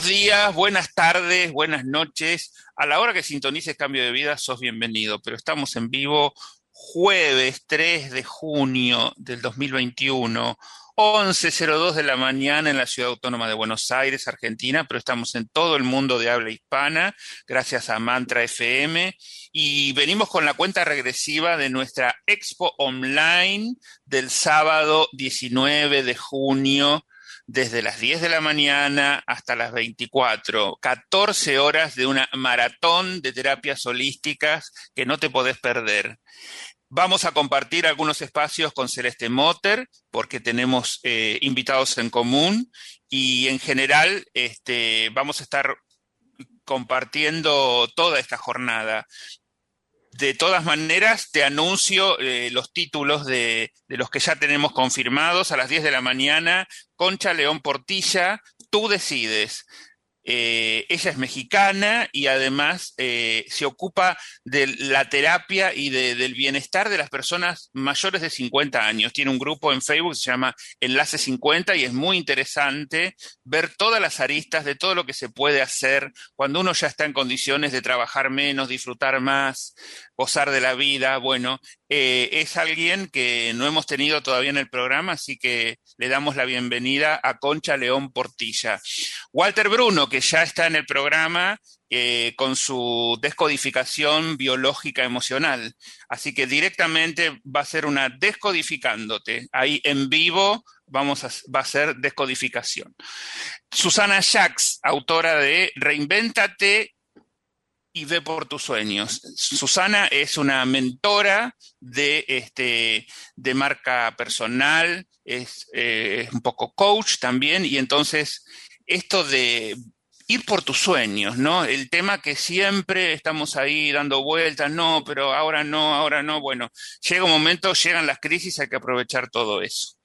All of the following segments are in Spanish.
Buenos días, buenas tardes, buenas noches. A la hora que sintonices Cambio de Vida, sos bienvenido, pero estamos en vivo jueves 3 de junio del 2021, 11.02 de la mañana en la Ciudad Autónoma de Buenos Aires, Argentina, pero estamos en todo el mundo de habla hispana, gracias a Mantra FM, y venimos con la cuenta regresiva de nuestra expo online del sábado 19 de junio desde las 10 de la mañana hasta las 24, 14 horas de una maratón de terapias holísticas que no te podés perder. Vamos a compartir algunos espacios con Celeste Motter porque tenemos eh, invitados en común y en general este, vamos a estar compartiendo toda esta jornada. De todas maneras, te anuncio eh, los títulos de, los que ya tenemos confirmados a las 10 de la mañana. Concha León Portilla, tú decides. Eh, ella es mexicana y además eh, se ocupa de la terapia y de, del bienestar de las personas mayores de 50 años. Tiene un grupo en Facebook se llama Enlace 50 y es muy interesante ver todas las aristas de todo lo que se puede hacer cuando uno ya está en condiciones de trabajar menos, disfrutar más, gozar de la vida. Bueno, eh, es alguien que no hemos tenido todavía en el programa, así que le damos la bienvenida a Concha León Portilla. Walter Bruno, que ya está en el programa eh, con su descodificación biológica emocional. Así que directamente va a ser una descodificándote. Ahí en vivo vamos a, va a ser descodificación. Susana Jacks, autora de Reinvéntate y ve por tus sueños. Susana es una mentora de, este, de marca personal, es eh, un poco coach también, y entonces esto de ir por tus sueños, ¿no? El tema que siempre estamos ahí dando vueltas, no, pero ahora no, ahora no, bueno, llega un momento, llegan las crisis, hay que aprovechar todo eso.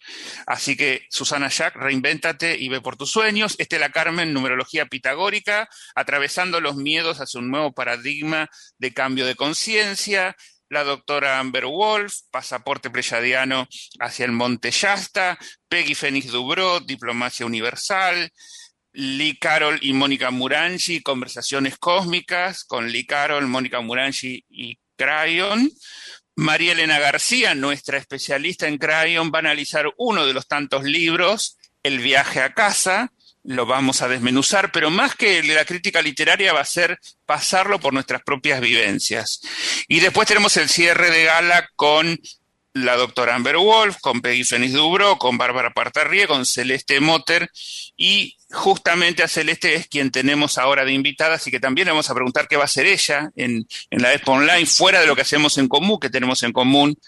Así que, Susana Jack, reinvéntate y ve por tus sueños. Estela Carmen, numerología pitagórica, atravesando los miedos hacia un nuevo paradigma de cambio de conciencia. La doctora Amber Wolf, pasaporte pleyadiano hacia el Monte Yasta. Peggy Fénix Dubrot, diplomacia universal. Lee Carol y Mónica Murangi, conversaciones cósmicas con Lee Carol, Mónica Murangi y Crayon. María Elena García, nuestra especialista en Crayon, va a analizar uno de los tantos libros, El viaje a casa, lo vamos a desmenuzar, pero más que la crítica literaria va a ser pasarlo por nuestras propias vivencias. Y después tenemos el cierre de gala con la doctora Amber Wolf, con Peggy Fénix Dubro, con Bárbara Partarrie, con Celeste Motter, y justamente a Celeste es quien tenemos ahora de invitada, así que también le vamos a preguntar qué va a hacer ella en, en la Expo Online, fuera de lo que hacemos en común, que tenemos en común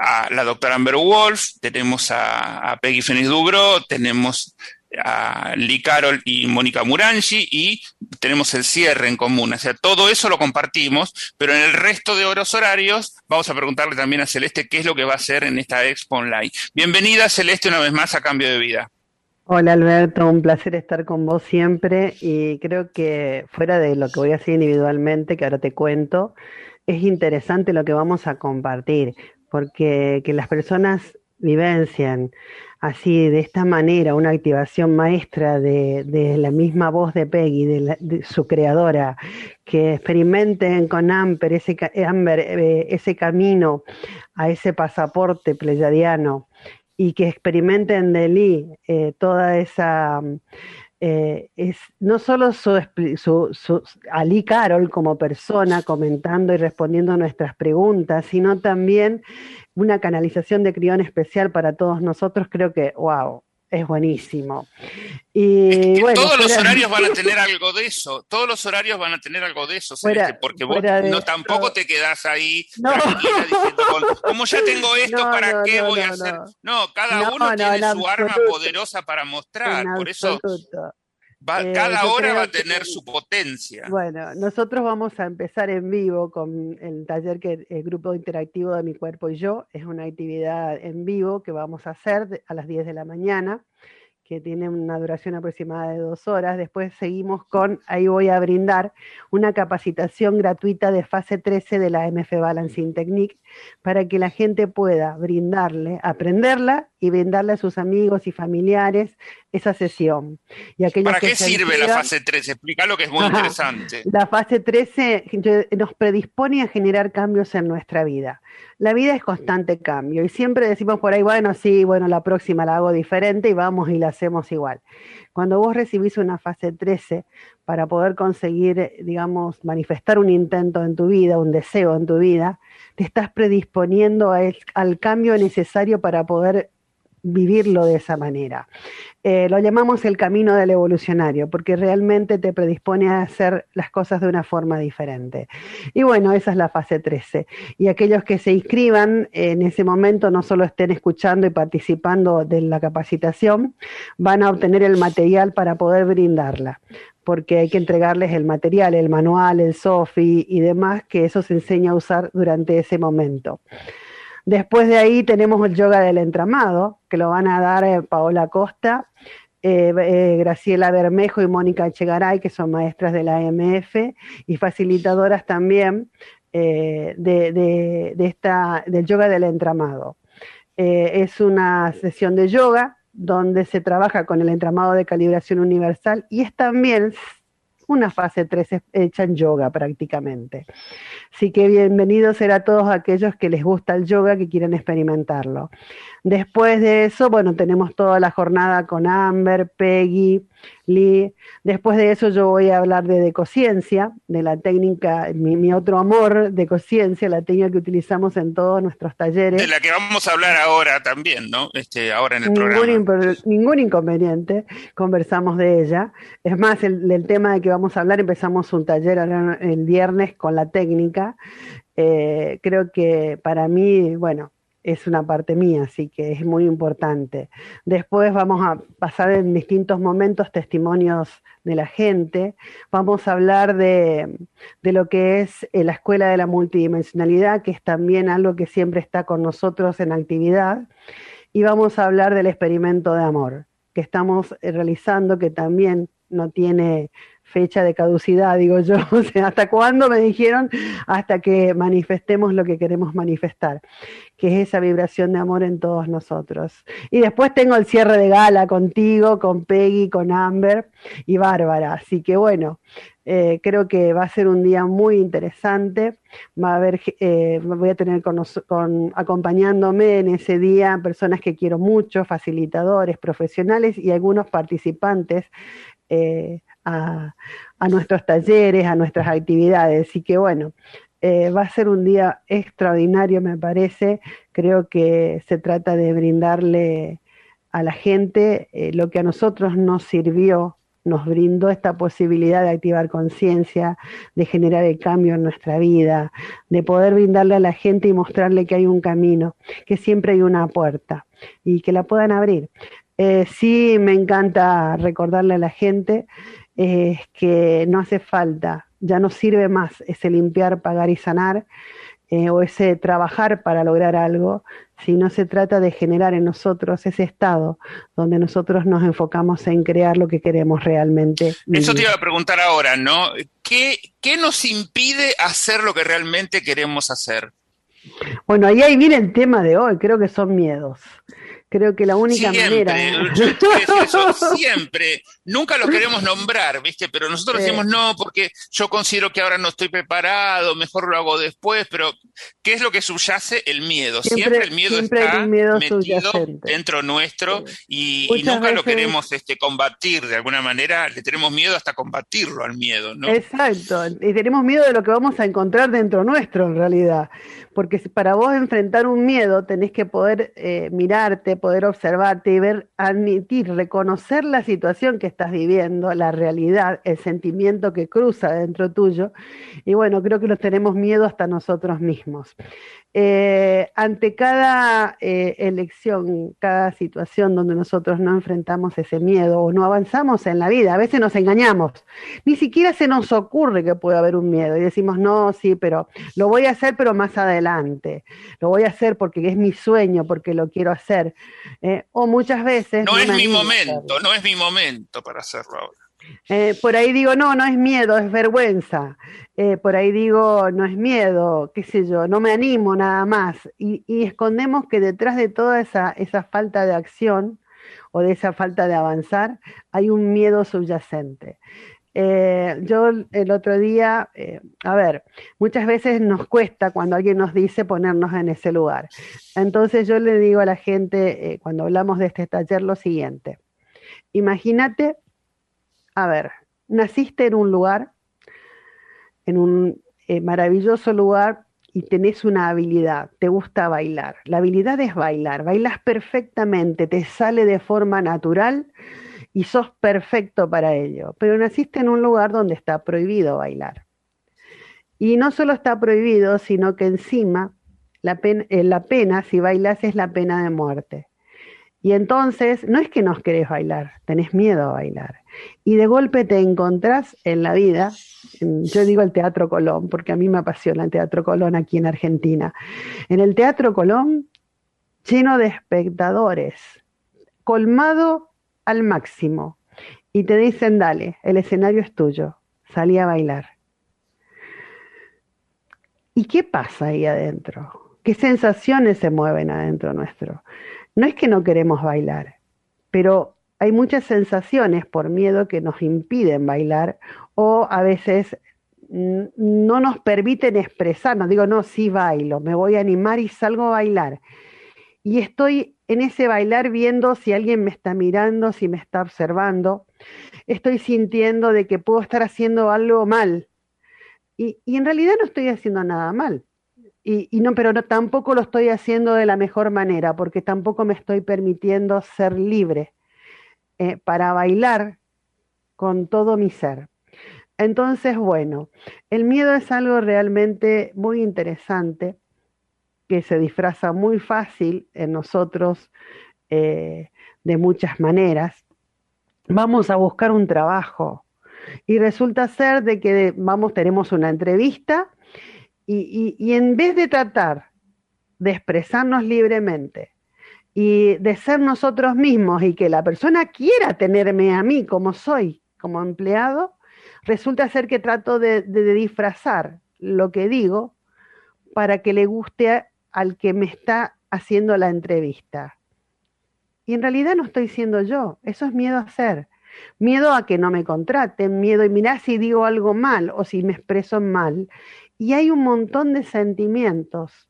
a la doctora Amber Wolf, tenemos a, a Peggy Fénix Dubro, tenemos a Lee Carol y Mónica Murangi y tenemos el cierre en común. O sea, todo eso lo compartimos, pero en el resto de horas horarios vamos a preguntarle también a Celeste qué es lo que va a hacer en esta Expo Online. Bienvenida Celeste una vez más a Cambio de Vida. Hola Alberto, un placer estar con vos siempre y creo que fuera de lo que voy a hacer individualmente, que ahora te cuento, es interesante lo que vamos a compartir, porque que las personas vivencian así, de esta manera, una activación maestra de, la misma voz de Peggy, de, su creadora, que experimenten con Amber ese, eh, ese camino a ese pasaporte pleyadiano y que experimenten de Lee eh, toda esa... Eh, es no solo su, su, Carol como persona comentando y respondiendo nuestras preguntas, sino también una canalización de crión especial para todos nosotros, creo que, wow, es buenísimo. Y, es que bueno, todos los horarios van a tener algo de eso, todos los horarios van a tener algo de eso, fuera, Celeste, porque vos no, tampoco te quedás ahí no. diciendo, como ya tengo esto, no, ¿para qué voy a hacer? No, cada uno tiene su arma poderosa para mostrar, por eso Eh, cada hora va a que- tener su potencia. Bueno, nosotros vamos a empezar en vivo con el taller que el grupo interactivo de mi cuerpo y yo. Es una actividad en vivo que vamos a hacer a las 10 de la mañana, que tiene una duración aproximada de dos horas. Después seguimos con, ahí voy a brindar, una capacitación gratuita de fase 13 de la MF Balancing Technique para que la gente pueda brindarle, aprenderla y brindarle a sus amigos y familiares esa sesión. Y ¿Para qué sirve la fase 3? Explícalo que es muy Ajá. interesante. la fase 13 yo- nos predispone a generar cambios en nuestra vida. La vida es constante cambio y siempre decimos por ahí, bueno, sí, bueno, la próxima la hago diferente y vamos y la hacemos igual. Cuando vos recibís una fase 13 para poder conseguir, digamos, manifestar un intento en tu vida, un deseo en tu vida, te estás predisponiendo a el- al cambio necesario para poder vivirlo de esa manera. Eh, lo llamamos el camino del evolucionario, porque realmente te predispone a hacer las cosas de una forma diferente. Y bueno, esa es la fase 13. Y aquellos que se inscriban en ese momento no solo estén escuchando y participando de la capacitación, van a obtener el material para poder brindarla porque hay que entregarles el material, el manual, el SOFI y demás, que eso se enseña a usar durante ese momento. Después de ahí tenemos el yoga del entramado, que lo van a dar eh, Paola Costa, eh, eh, Graciela Bermejo y Mónica Echegaray, que son maestras de la AMF y facilitadoras también de, de- de esta, del yoga del entramado. Es una sesión de yoga donde se trabaja con el entramado de calibración universal y es también una fase 3 hecha en yoga prácticamente. Así que bienvenidos será a todos aquellos que les gusta el yoga, que quieren experimentarlo. Después de eso, bueno, tenemos toda la jornada con Amber, Peggy, Lee. Después de eso yo voy a hablar de decociencia, de la técnica, mi, mi otro amor, decociencia, la técnica que utilizamos en todos nuestros talleres. De la que vamos a hablar ahora también, ¿no? Este, ahora en el Ningún, programa. ningún inconveniente, conversamos de ella. Es más, el, tema de que vamos a hablar, empezamos un taller el viernes con la técnica. Eh, creo que para mí, bueno, es una parte mía, así que es muy importante. Después vamos a pasar en distintos momentos testimonios de la gente. Vamos a hablar de, de lo que es eh, la escuela de la multidimensionalidad, que es también algo que siempre está con nosotros en actividad y vamos a hablar del experimento de amor que estamos eh, realizando, que también no tiene fecha de caducidad, digo yo. O sea, ¿hasta cuándo me dijeron? Hasta que manifestemos lo que queremos manifestar, que es esa vibración de amor en todos nosotros. Y después tengo el cierre de gala contigo, con Peggy, con Amber y Bárbara. Así que bueno, eh, creo que va a ser un día muy interesante. Va a haber, eh, voy a tener acompañándome en ese día personas que quiero mucho, facilitadores, profesionales y algunos participantes eh, a, nuestros talleres, a nuestras actividades. Así que bueno, eh, va a ser un día extraordinario, me parece. Creo que se trata de brindarle a la gente eh, lo que a nosotros nos sirvió, nos brindó esta posibilidad de activar conciencia, de generar el cambio en nuestra vida, de poder brindarle a la gente y mostrarle que hay un camino, que siempre hay una puerta y que la puedan abrir. Eh, sí, me encanta recordarle a la gente eh, que no hace falta, ya no sirve más ese limpiar, pagar y sanar, eh, o ese trabajar para lograr algo, sino se trata de generar en nosotros ese estado donde nosotros nos enfocamos en crear lo que queremos realmente. Eso te iba a preguntar ahora, ¿no? ¿Qué, qué nos impide hacer lo que realmente queremos hacer? Bueno, ahí, ahí viene el tema de hoy, creo que son miedos. Creo que la única siempre, manera... yo eso, siempre, nunca lo queremos nombrar, ¿viste? Pero nosotros Sí. decimos no, porque yo considero que ahora no estoy preparado, mejor lo hago después, pero ¿qué es lo que subyace? El miedo. Siempre, Siempre- el miedo siempre está miedo metido subyacente. dentro nuestro y, nunca lo queremos este, combatir de alguna manera, le tenemos miedo hasta combatirlo al miedo, ¿no? Exacto, y tenemos miedo de lo que vamos a encontrar dentro nuestro en realidad, porque para vos enfrentar un miedo tenés que poder eh, mirarte, poder observarte y ver, admitir, reconocer la situación que estás viviendo, la realidad, el sentimiento que cruza dentro tuyo. Y bueno, creo que nos tenemos miedo hasta nosotros mismos. Eh, ante cada eh, elección, cada situación donde nosotros no enfrentamos ese miedo o no avanzamos en la vida, a veces nos engañamos, ni siquiera se nos ocurre que puede haber un miedo y decimos, no, sí, pero lo voy a hacer, pero más adelante, lo voy a hacer porque es mi sueño, porque lo quiero hacer. Eh, o muchas veces... No, es mi momento, no es mi momento para hacerlo ahora. Eh, por ahí digo, no, no es miedo, es vergüenza. Eh, por ahí digo, no es miedo, qué sé yo, no me animo nada más. Y, escondemos que detrás de toda esa, esa falta de acción o de esa falta de avanzar hay un miedo subyacente. Eh, yo el otro día, a ver, muchas veces nos cuesta cuando alguien nos dice ponernos en ese lugar. Entonces yo le digo a la gente, cuando hablamos de este taller, lo siguiente. Imagínate a ver, naciste en un lugar, en un eh, maravilloso lugar y tenés una habilidad, te gusta bailar. La habilidad es bailar, bailas perfectamente, te sale de forma natural y sos perfecto para ello. Pero naciste en un lugar donde está prohibido bailar. Y no solo está prohibido, sino que encima la eh, la pena si bailas es la pena de muerte. Y entonces no es que no querés bailar, tenés miedo a bailar. Y de golpe te encontrás en la vida, yo digo el Teatro Colón, porque a mí me apasiona el Teatro Colón aquí en Argentina. En el Teatro Colón, lleno de espectadores, colmado al máximo. Y te dicen, dale, el escenario es tuyo, salí a bailar. ¿Y qué pasa ahí adentro? ¿Qué sensaciones se mueven adentro nuestro? No es que no queremos bailar, pero hay muchas sensaciones por miedo que nos impiden bailar o a veces no nos permiten expresarnos. Digo, no, sí bailo, me voy a animar y salgo a bailar. Y estoy en ese bailar viendo si alguien me está mirando, si me está observando. Estoy sintiendo de que puedo estar haciendo algo mal. Y, en realidad no estoy haciendo nada mal. Y, no, pero tampoco lo estoy haciendo de la mejor manera, porque tampoco me estoy permitiendo ser libre eh, para bailar con todo mi ser. Entonces, bueno, el miedo es algo realmente muy interesante que se disfraza muy fácil en nosotros eh, de muchas maneras. Vamos a buscar un trabajo y resulta ser de que vamos, tenemos una entrevista y, en vez de tratar de expresarnos libremente y de ser nosotros mismos y que la persona quiera tenerme a mí como soy, como empleado, resulta ser que trato de, disfrazar lo que digo para que le guste al que me está haciendo la entrevista. Y en realidad no estoy siendo yo, eso es miedo a ser. Miedo a que no me contraten, miedo y mirar si digo algo mal o si me expreso mal. Y hay un montón de sentimientos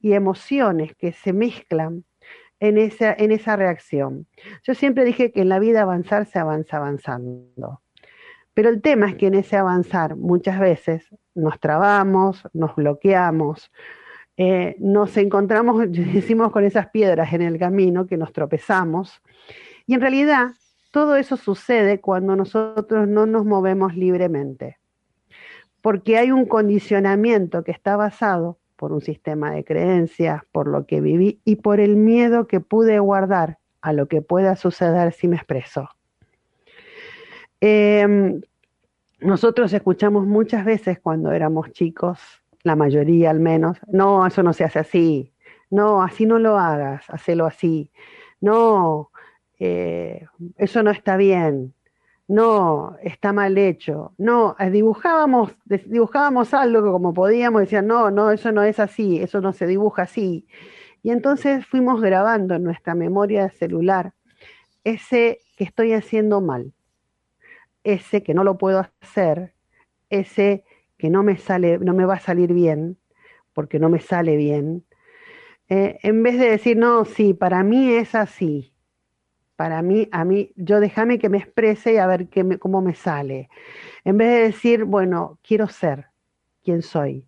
y emociones que se mezclan en esa, en esa reacción. Yo siempre dije que en la vida avanzar se avanza avanzando. Pero el tema es que en ese avanzar muchas veces nos trabamos, nos bloqueamos, eh, nos encontramos, decimos, con esas piedras en el camino que nos tropezamos. Y en realidad todo eso sucede cuando nosotros no nos movemos libremente porque hay un condicionamiento que está basado por un sistema de creencias, por lo que viví y por el miedo que pude guardar a lo que pueda suceder si me expreso. Em, nosotros escuchamos muchas veces cuando éramos chicos, la mayoría al menos, no, eso no se hace así, no, así no lo hagas, hacelo así, no, eh, eso no está bien, no, está mal hecho, no, eh, dibujábamos, dibujábamos algo como podíamos, decían, no, no, eso no es así, eso no se dibuja así. Y entonces fuimos grabando en nuestra memoria celular ese que estoy haciendo mal, ese que no lo puedo hacer, ese que no me sale, no me va a salir bien, porque no me sale bien, eh, en vez de decir, no, sí, para mí es así, para mí, a mí, yo déjame que me exprese y a ver qué cómo me sale. En vez de decir, bueno, quiero ser quien soy.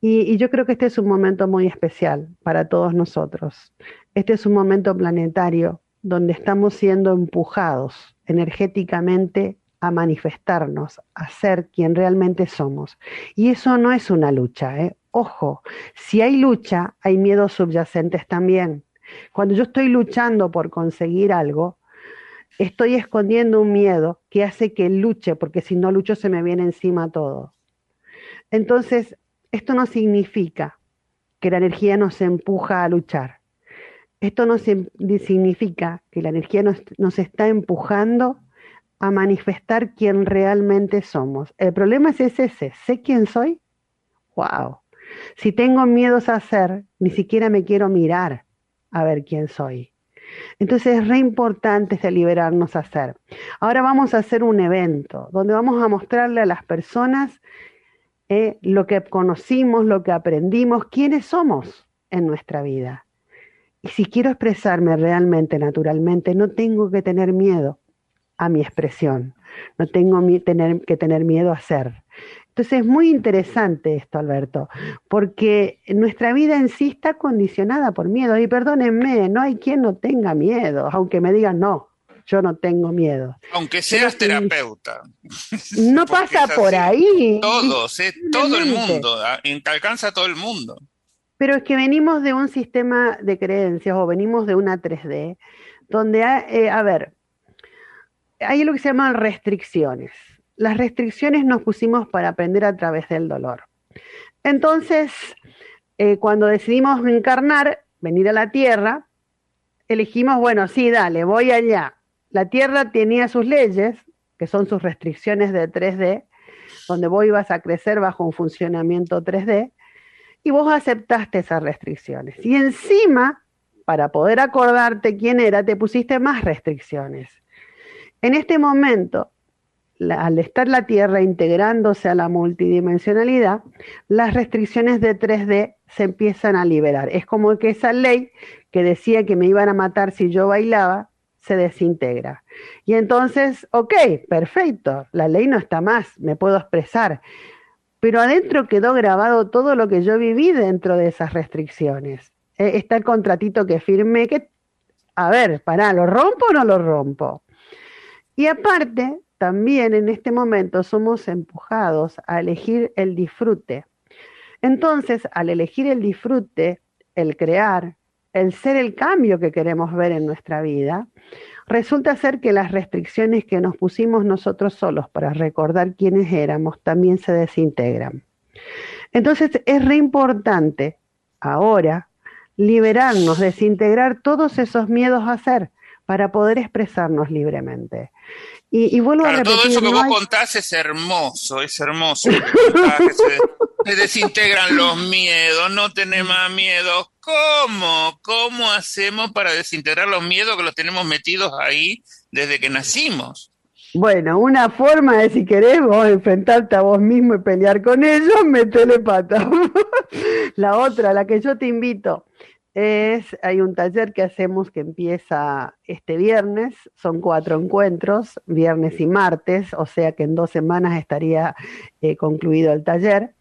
Y, yo creo que este es un momento muy especial para todos nosotros. Este es un momento planetario donde estamos siendo empujados energéticamente a manifestarnos, a ser quien realmente somos. Y eso no es una lucha, ¿eh? Ojo, si hay lucha, hay miedos subyacentes también. Cuando yo estoy luchando por conseguir algo, estoy escondiendo un miedo que hace que luche, porque si no lucho se me viene encima todo. Entonces, esto no significa que la energía nos empuja a luchar. Esto no significa que la energía nos, nos está empujando a manifestar quién realmente somos. El problema es ese, ¿sé quién soy? ¡Wow! Si tengo miedos a hacer, ni siquiera me quiero mirar a ver quién soy. Entonces es re importante este liberarnos a hacer. Ahora vamos a hacer un evento donde vamos a mostrarle a las personas eh, lo que conocimos, lo que aprendimos, quiénes somos en nuestra vida. Y si quiero expresarme realmente, naturalmente, no tengo que tener miedo a mi expresión, no tengo que tener miedo a ser. Entonces es muy interesante esto, Alberto, porque nuestra vida en sí está condicionada por miedo. Y perdónenme, no hay quien no tenga miedo, aunque me digan no, yo no tengo miedo. Aunque seas terapeuta. No pasa por ahí. Todos, eh, todo el mundo, alcanza a todo el mundo. Pero es que venimos de un sistema de creencias o venimos de una 3D, donde, eh, a ver, hay lo que se llaman restricciones las restricciones nos pusimos para aprender a través del dolor. Entonces, eh, cuando decidimos encarnar, venir a la Tierra, elegimos, bueno, sí, dale, voy allá. La Tierra tenía sus leyes, que son sus restricciones de 3D, donde vos ibas a crecer bajo un funcionamiento 3D, y vos aceptaste esas restricciones. Y encima, para poder acordarte quién era, te pusiste más restricciones. En este momento, al estar la Tierra integrándose a la multidimensionalidad, las restricciones de 3D se empiezan a liberar. Es como que esa ley que decía que me iban a matar si yo bailaba, se desintegra. Y entonces, ok, perfecto, la ley no está más, me puedo expresar. Pero adentro quedó grabado todo lo que yo viví dentro de esas restricciones. Eh, está el contratito que firmé, que, a ver, pará, ¿lo rompo o no lo rompo? Y aparte, también en este momento somos empujados a elegir el disfrute. Entonces, al elegir el disfrute, el crear, el ser el cambio que queremos ver en nuestra vida, resulta ser que las restricciones que nos pusimos nosotros solos para recordar quiénes éramos también se desintegran. Entonces es re importante ahora liberarnos, desintegrar todos esos miedos a ser para poder expresarnos libremente. Y, vuelvo a repetir, todo eso que vos contás es hermoso, es hermoso. se, desintegran los miedos, no tenés más miedo. ¿Cómo? ¿Cómo hacemos para desintegrar los miedos que los tenemos metidos ahí desde que nacimos? Bueno, una forma de si querés vos enfrentarte a vos mismo y pelear con ellos, metele pata. la otra, la que yo te invito, es, hay un taller que hacemos que empieza este viernes, son cuatro encuentros, viernes y martes, o sea que en dos semanas estaría eh, concluido el taller,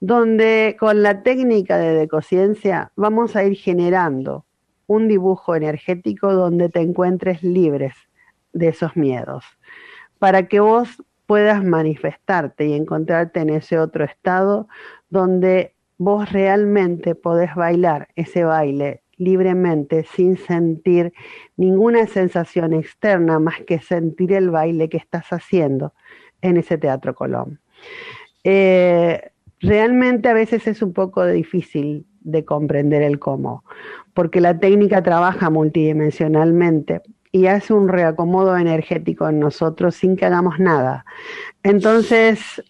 donde con la técnica de decociencia vamos a ir generando un dibujo energético donde te encuentres libres de esos miedos, para que vos puedas manifestarte y encontrarte en ese otro estado donde vos realmente podés bailar ese baile libremente sin sentir ninguna sensación externa más que sentir el baile que estás haciendo en ese Teatro Colón. Eh, realmente a veces es un poco difícil de comprender el cómo, porque la técnica trabaja multidimensionalmente y hace un reacomodo energético en nosotros sin que hagamos nada. Entonces,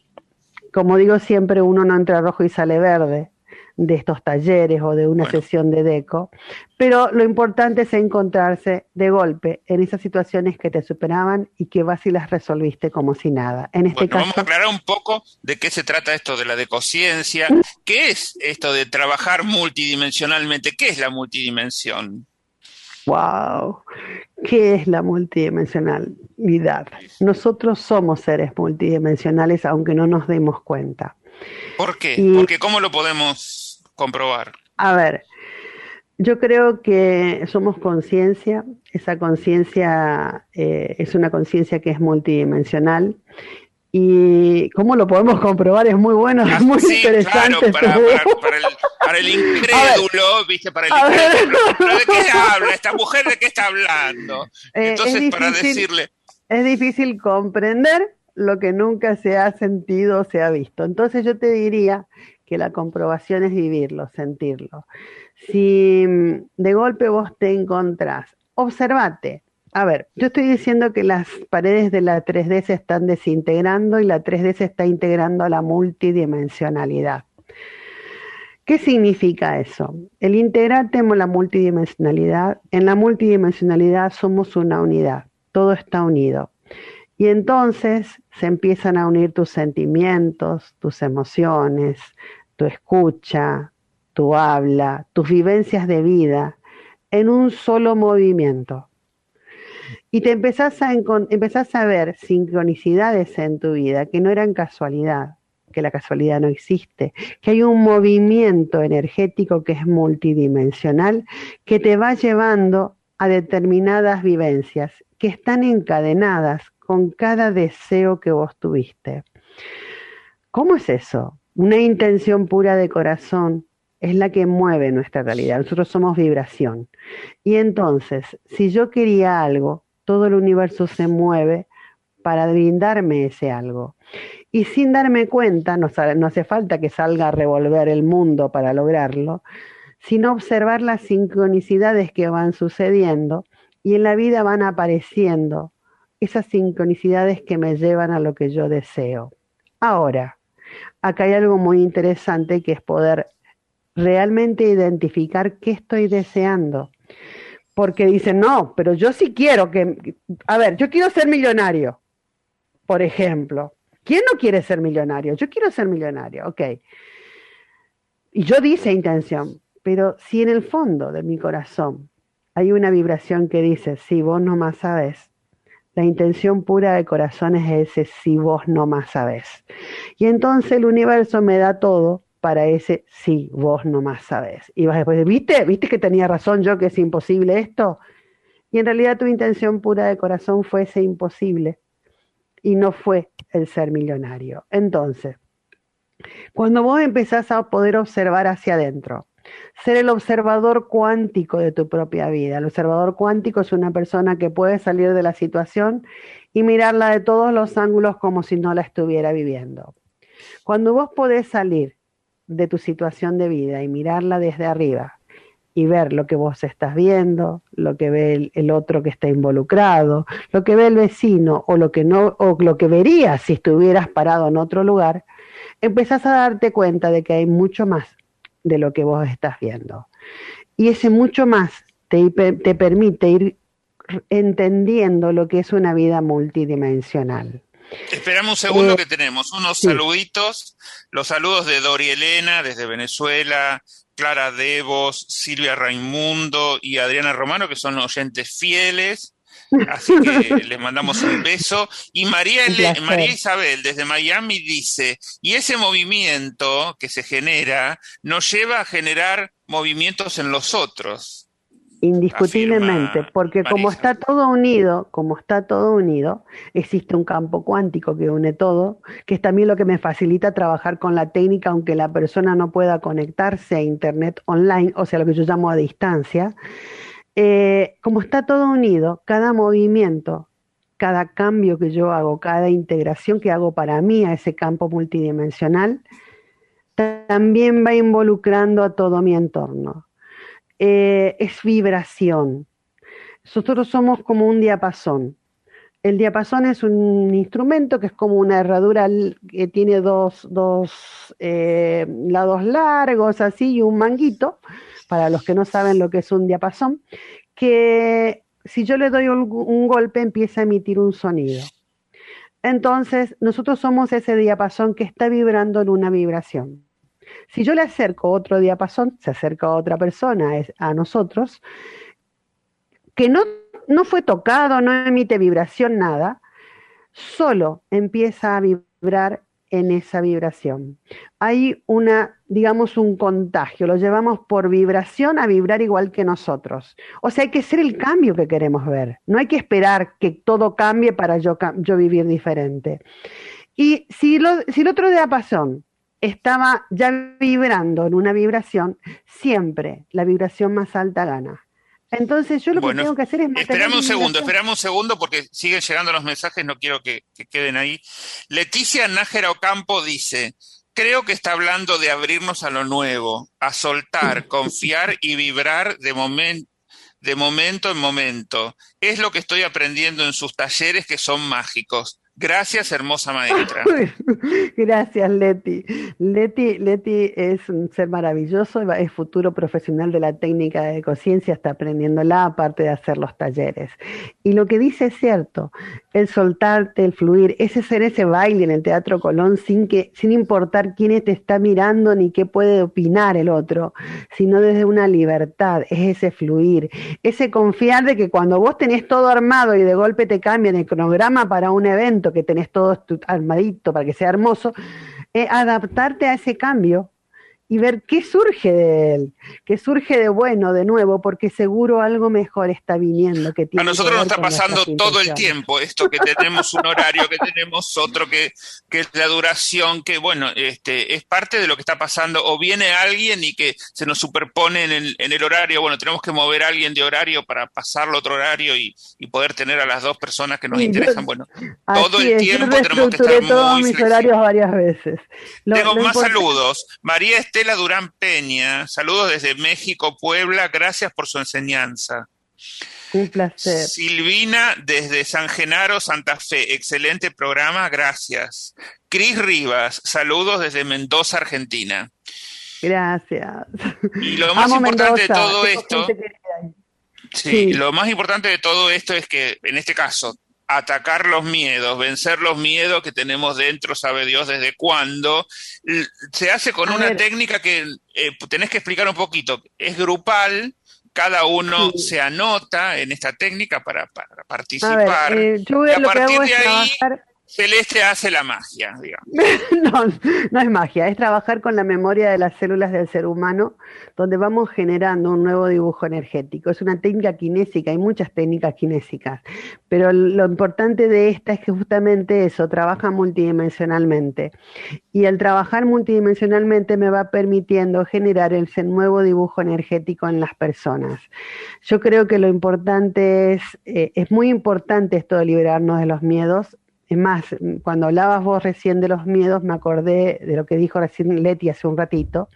como digo siempre, uno no entra rojo y sale verde de estos talleres o de una sesión de deco, pero lo importante es encontrarse de golpe en esas situaciones que te superaban y que vas y las resolviste como si nada. En este caso, vamos a aclarar un poco de qué se trata esto de la decociencia, qué es esto de trabajar multidimensionalmente, qué es la multidimensión. Wow, ¿qué es la multidimensionalidad? Nosotros somos seres multidimensionales aunque no nos demos cuenta. ¿Por qué? Porque ¿cómo lo podemos comprobar? A ver, yo creo que somos conciencia, esa conciencia eh, es una conciencia que es multidimensional y cómo lo podemos comprobar es muy bueno, es muy interesante. para, el, incrédulo, ¿viste? Para el incrédulo. ¿Pero de qué habla esta mujer? ¿De qué está hablando? Eh, Entonces, para decirle... Es difícil comprender lo que nunca se ha sentido o se ha visto. Entonces yo te diría que la comprobación es vivirlo, sentirlo. Si mm, de golpe vos te encontrás, observate, a ver, yo estoy diciendo que las paredes de la 3D se están desintegrando y la 3D se está integrando a la multidimensionalidad. ¿Qué significa eso? El integrarte en la multidimensionalidad, en la multidimensionalidad somos una unidad, todo está unido. Y entonces se empiezan a unir tus sentimientos, tus emociones, tu escucha, tu habla, tus vivencias de vida en un solo movimiento y te empezás a, empezás a ver sincronicidades en tu vida que no eran casualidad, que la casualidad no existe, que hay un movimiento energético que es multidimensional que te va llevando a determinadas vivencias que están encadenadas con cada deseo que vos tuviste. ¿Cómo es eso? Una intención pura de corazón es la que mueve nuestra realidad. Nosotros somos vibración. Y entonces, si yo quería algo, todo el universo se mueve para brindarme ese algo. Y sin darme cuenta, no, hace falta que salga a revolver el mundo para lograrlo, sino observar las sincronicidades que van sucediendo y en la vida van apareciendo esas sincronicidades que me llevan a lo que yo deseo. Ahora, acá hay algo muy interesante que es poder realmente identificar qué estoy deseando porque dicen, no, pero yo sí quiero que, a ver, yo quiero ser millonario, por ejemplo. ¿Quién no quiere ser millonario? Yo quiero ser millonario, ok. Y yo dice intención, pero si en el fondo de mi corazón hay una vibración que dice, si vos no más sabes, la intención pura de corazón es ese, si vos no más sabes. Y entonces el universo me da todo para ese sí, vos nomás sabés. Y vas después, ¿viste? ¿Viste que tenía razón yo que es imposible esto? Y en realidad tu intención pura de corazón fue ese imposible y no fue el ser millonario. Entonces, cuando vos empezás a poder observar hacia adentro, ser el observador cuántico de tu propia vida. El observador cuántico es una persona que puede salir de la situación y mirarla de todos los ángulos como si no la estuviera viviendo. Cuando vos podés salir de tu situación de vida y mirarla desde arriba y ver lo que vos estás viendo, lo que ve el, otro que está involucrado, lo que ve el vecino o lo que no o lo que verías si estuvieras parado en otro lugar, empezás a darte cuenta de que hay mucho más de lo que vos estás viendo. Y ese mucho más te, te permite ir entendiendo lo que es una vida multidimensional. Esperamos un segundo eh, que tenemos unos saluditos. Los saludos de Dori Elena desde Venezuela, Clara Devos, Silvia Raimundo y Adriana Romano, que son oyentes fieles. Así que les mandamos un beso. Y María, María Isabel desde Miami dice, y ese movimiento que se genera nos lleva a generar movimientos en los otros. Indiscutiblemente, porque como está todo unido, como está todo unido, existe un campo cuántico que une todo, que es también lo que me facilita trabajar con la técnica, aunque la persona no pueda conectarse a Internet online, o sea, lo que yo llamo a distancia. Eh, como está todo unido, cada movimiento, cada cambio que yo hago, cada integración que hago para mí a ese campo multidimensional, también va involucrando a todo mi entorno eh, es vibración. Nosotros somos como un diapasón. El diapasón es un instrumento que es como una herradura que tiene dos, dos eh, lados largos, así, y un manguito, para los que no saben lo que es un diapasón, que si yo le doy un golpe empieza a emitir un sonido. Entonces, nosotros somos ese diapasón que está vibrando en una vibración. Si yo le acerco otro diapasón, se acerca a otra persona, a nosotros, que no, no fue tocado, no emite vibración, nada, solo empieza a vibrar en esa vibración. Hay una, digamos, un contagio, lo llevamos por vibración a vibrar igual que nosotros. O sea, hay que ser el cambio que queremos ver. No hay que esperar que todo cambie para yo, vivir diferente. Y si, lo, el otro diapasón estaba ya vibrando en una vibración, siempre la vibración más alta gana. Entonces yo lo que tengo que hacer es... Esperame un segundo, esperame un segundo porque siguen llegando los mensajes, no quiero que, queden ahí. Leticia Nájera Ocampo dice, creo que está hablando de abrirnos a lo nuevo, a soltar, confiar y vibrar de, de momento en momento. Es lo que estoy aprendiendo en sus talleres que son mágicos. Gracias, hermosa maestra. Gracias, Leti. Leti. Leti es un ser maravilloso, es futuro profesional de la técnica de conciencia, está aprendiéndola aparte de hacer los talleres. Y lo que dice es cierto, el soltarte, el fluir, ese ser ese baile en el Teatro Colón sin, que, sin importar quién te está mirando ni qué puede opinar el otro, sino desde una libertad, es ese fluir, ese confiar de que cuando vos tenés todo armado y de golpe te cambian el cronograma para un evento, que tenés todo armadito para que sea hermoso, adaptarte a ese cambio y ver qué surge de él, qué surge de bueno de nuevo, porque seguro algo mejor está viniendo. Que a nosotros nos está pasando todo el tiempo esto, que tenemos un horario, que tenemos otro, que, que es la duración, que bueno, este, es parte de lo que está pasando, o viene alguien y que se nos superpone en el, en el horario, bueno, tenemos que mover a alguien de horario para pasarlo a otro horario y, y poder tener a las dos personas que nos interesan. bueno, todo el tiempo tenemos que estar todos mis horarios varias veces. Tengo más saludos. María Estela Durán Peña, saludos desde México, Puebla, gracias por su enseñanza. Un placer. Silvina desde San Genaro, Santa Fe, excelente programa, gracias. Cris Rivas, saludos desde Mendoza, Argentina. Gracias. Y lo más importante de todo esto, sí, lo más importante de todo esto es que en este caso atacar los miedos, vencer los miedos que tenemos dentro, sabe Dios desde cuándo. Se hace con una técnica que eh, tenés que explicar un poquito. Es grupal, cada uno se anota en esta técnica para, participar. Eh, y a partir de ahí, Celeste hace la magia, digamos. no, no es magia, es trabajar con la memoria de las células del ser humano, donde vamos generando un nuevo dibujo energético. Es una técnica kinésica, hay muchas técnicas kinésicas, pero lo importante de esta es que justamente eso, trabaja multidimensionalmente. Y el trabajar multidimensionalmente me va permitiendo generar ese nuevo dibujo energético en las personas. Yo creo que lo importante es, eh, es muy importante esto de liberarnos de los miedos es más, cuando hablabas vos recién de los miedos, me acordé de lo que dijo recién Leti hace un ratito,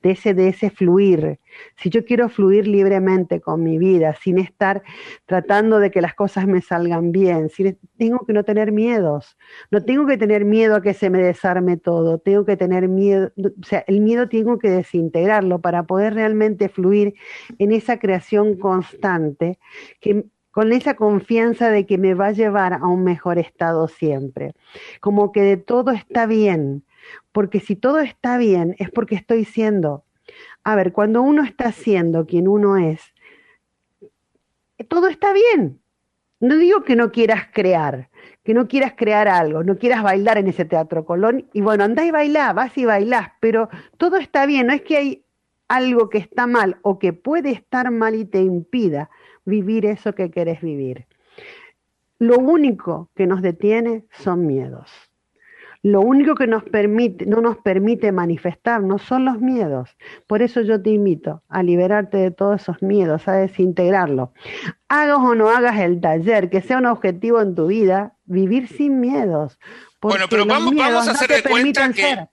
de ese, de ese fluir. Si yo quiero fluir libremente con mi vida, sin estar tratando de que las cosas me salgan bien, tengo que no tener miedos. No tengo que tener miedo a que se me desarme todo. Tengo que tener miedo, o sea, el miedo tengo que desintegrarlo para poder realmente fluir en esa creación constante que con esa confianza de que me va a llevar a un mejor estado siempre. Como que de todo está bien, porque si todo está bien es porque estoy siendo. A ver, cuando uno está siendo quien uno es, todo está bien. No digo que no quieras crear, que no quieras crear algo, no quieras bailar en ese teatro Colón, y bueno, andá y bailá, vas y bailás, pero todo está bien, no es que hay algo que está mal o que puede estar mal y te impida vivir eso que querés vivir. Lo único que nos detiene son miedos. Lo único que nos permite, no nos permite manifestarnos son los miedos. Por eso yo te invito a liberarte de todos esos miedos, a desintegrarlo. Hagas o no hagas el taller, que sea un objetivo en tu vida, vivir sin miedos. Bueno, pero vamos, vamos a hacer de cuenta que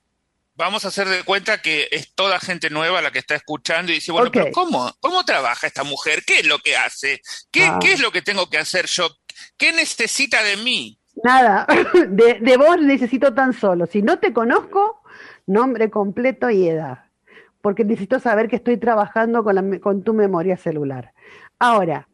vamos a hacer de cuenta que es toda gente nueva la que está escuchando y dice, bueno, pero ¿cómo, ¿cómo trabaja esta mujer? ¿Qué es lo que hace? ¿Qué, ah. ¿Qué es lo que tengo que hacer yo? ¿Qué necesita de mí? Nada, de, de vos necesito tan solo, si no te conozco, nombre completo y edad, porque necesito saber que estoy trabajando con, la, con tu memoria celular. Ahora,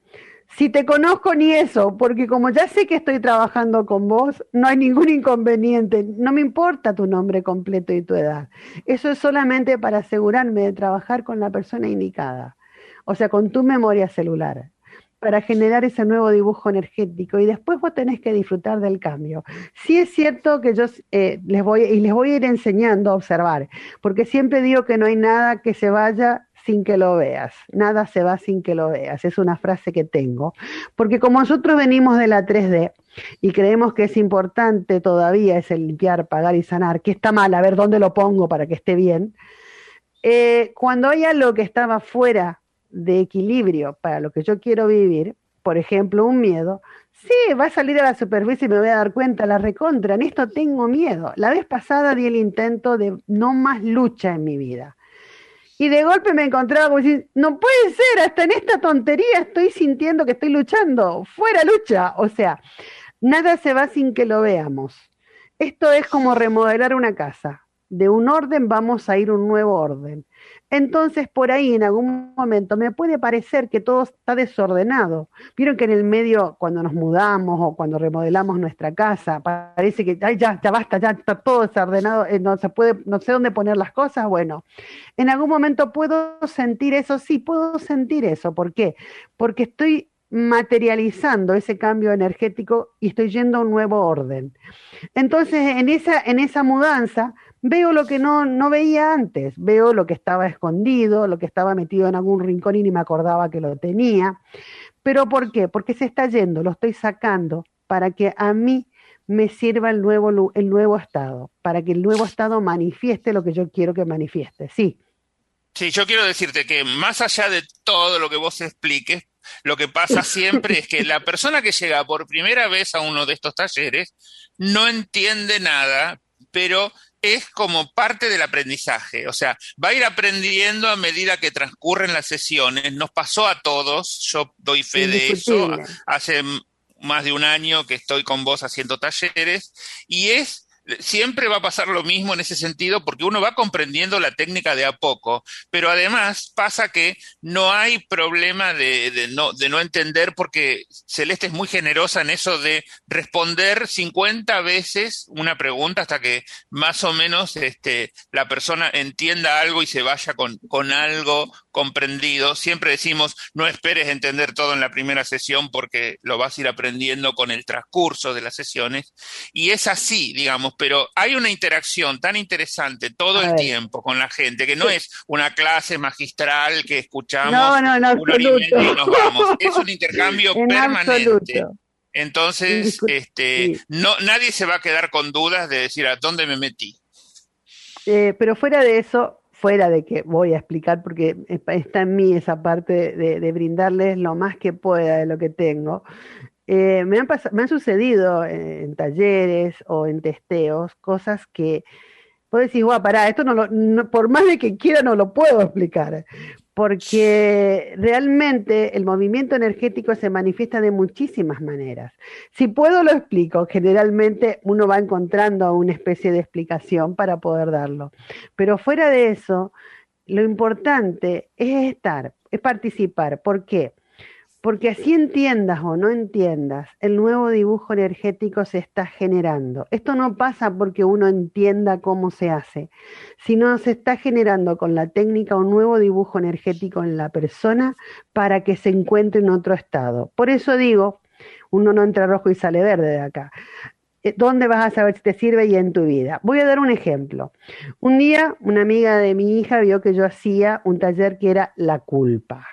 si te conozco ni eso, porque como ya sé que estoy trabajando con vos, no hay ningún inconveniente, no me importa tu nombre completo y tu edad. Eso es solamente para asegurarme de trabajar con la persona indicada, o sea, con tu memoria celular. para generar ese nuevo dibujo energético y después vos tenés que disfrutar del cambio. Sí es cierto que yo eh, les voy y les voy a ir enseñando a observar, porque siempre digo que no hay nada que se vaya sin que lo veas, nada se va sin que lo veas, es una frase que tengo, porque como nosotros venimos de la 3D y creemos que es importante todavía ese limpiar, pagar y sanar, que está mal, a ver dónde lo pongo para que esté bien, eh, cuando hay algo que estaba fuera de equilibrio para lo que yo quiero vivir, por ejemplo, un miedo, sí, va a salir a la superficie y me voy a dar cuenta, la recontra, en esto tengo miedo. La vez pasada di el intento de no más lucha en mi vida. Y de golpe me encontraba como decir, no puede ser, hasta en esta tontería estoy sintiendo que estoy luchando, fuera lucha. O sea, nada se va sin que lo veamos. Esto es como remodelar una casa. De un orden vamos a ir un nuevo orden. Entonces, por ahí en algún momento me puede parecer que todo está desordenado. Vieron que en el medio, cuando nos mudamos o cuando remodelamos nuestra casa, parece que ya, ya basta, ya está todo desordenado, eh, no se puede, no sé dónde poner las cosas. Bueno, en algún momento puedo sentir eso, sí, puedo sentir eso. ¿Por qué? Porque estoy materializando ese cambio energético y estoy yendo a un nuevo orden. Entonces, en esa, en esa mudanza, veo lo que no, no veía antes, veo lo que estaba escondido, lo que estaba metido en algún rincón y ni me acordaba que lo tenía. ¿Pero por qué? Porque se está yendo, lo estoy sacando para que a mí me sirva el nuevo, el nuevo estado, para que el nuevo estado manifieste lo que yo quiero que manifieste. Sí. Sí, yo quiero decirte que más allá de todo lo que vos expliques, lo que pasa siempre es que la persona que llega por primera vez a uno de estos talleres no entiende nada, pero es como parte del aprendizaje, o sea, va a ir aprendiendo a medida que transcurren las sesiones. Nos pasó a todos, yo doy fe de eso, hace más de un año que estoy con vos haciendo talleres, y es siempre va a pasar lo mismo en ese sentido porque uno va comprendiendo la técnica de a poco, pero además pasa que no hay problema de, no, de no entender porque Celeste es muy generosa en eso de responder 50 veces una pregunta hasta que más o menos este, la persona entienda algo y se vaya con algo comprendido. Siempre decimos, no esperes entender todo en la primera sesión porque lo vas a ir aprendiendo con el transcurso de las sesiones. Y es así, digamos, pero hay una interacción tan interesante todo el tiempo con la gente, que no es una clase magistral que escuchamos no, no, no, y nos vamos. Es un intercambio permanente. Entonces, este, no, nadie se va a quedar con dudas de decir a dónde me metí. Eh, pero fuera de eso, fuera de que voy a explicar, porque está en mí esa parte de, brindarles lo más que pueda de lo que tengo, eh, me, han me han sucedido en, talleres o en testeos cosas que vos decís, guau, pará, esto no, lo, por más de que quiera no lo puedo explicar, porque realmente el movimiento energético se manifiesta de muchísimas maneras. Si puedo lo explico, generalmente uno va encontrando una especie de explicación para poder darlo. Pero fuera de eso, lo importante es estar, es participar. ¿Por qué? Porque así entiendas o no entiendas, el nuevo dibujo energético se está generando. Esto no pasa porque uno entienda cómo se hace, sino se está generando con la técnica un nuevo dibujo energético en la persona para que se encuentre en otro estado. Por eso digo, uno no entra rojo y sale verde de acá. Eh, ¿Dónde vas a saber si te sirve y en tu vida? Voy a dar un ejemplo. Un día una amiga de mi hija vio que yo hacía un taller que era la culpa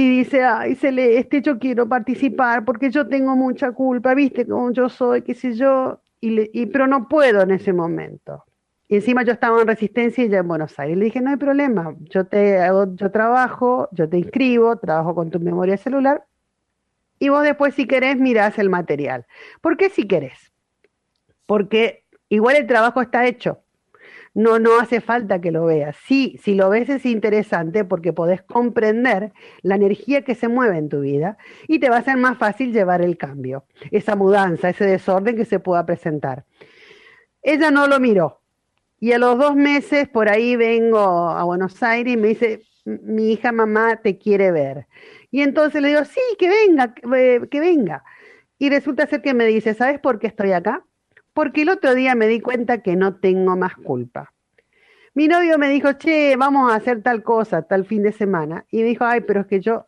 y dice, ay, este yo quiero participar porque yo tengo mucha culpa, viste cómo yo soy, qué sé yo, y, pero no puedo en ese momento. Y encima yo estaba en Resistencia y ya en Buenos Aires. Le dije, no hay problema, yo, te hago, yo trabajo, yo te inscribo, trabajo con tu memoria celular, y vos después si querés mirás el material. ¿Por qué si querés? Porque igual el trabajo está hecho no, no hace falta que lo veas. Sí, si lo ves es interesante porque podés comprender la energía que se mueve en tu vida y te va a ser más fácil llevar el cambio, esa mudanza, ese desorden que se pueda presentar. Ella no lo miró y a los dos meses por ahí vengo a Buenos Aires y me dice, mi hija mamá te quiere ver. Y entonces le digo, sí, que venga, que venga. Y resulta ser que me dice, ¿sabes por qué estoy acá? Porque el otro día me di cuenta que no tengo más culpa. Mi novio me dijo, che, vamos a hacer tal cosa, tal fin de semana. Y me dijo, ay, pero es que yo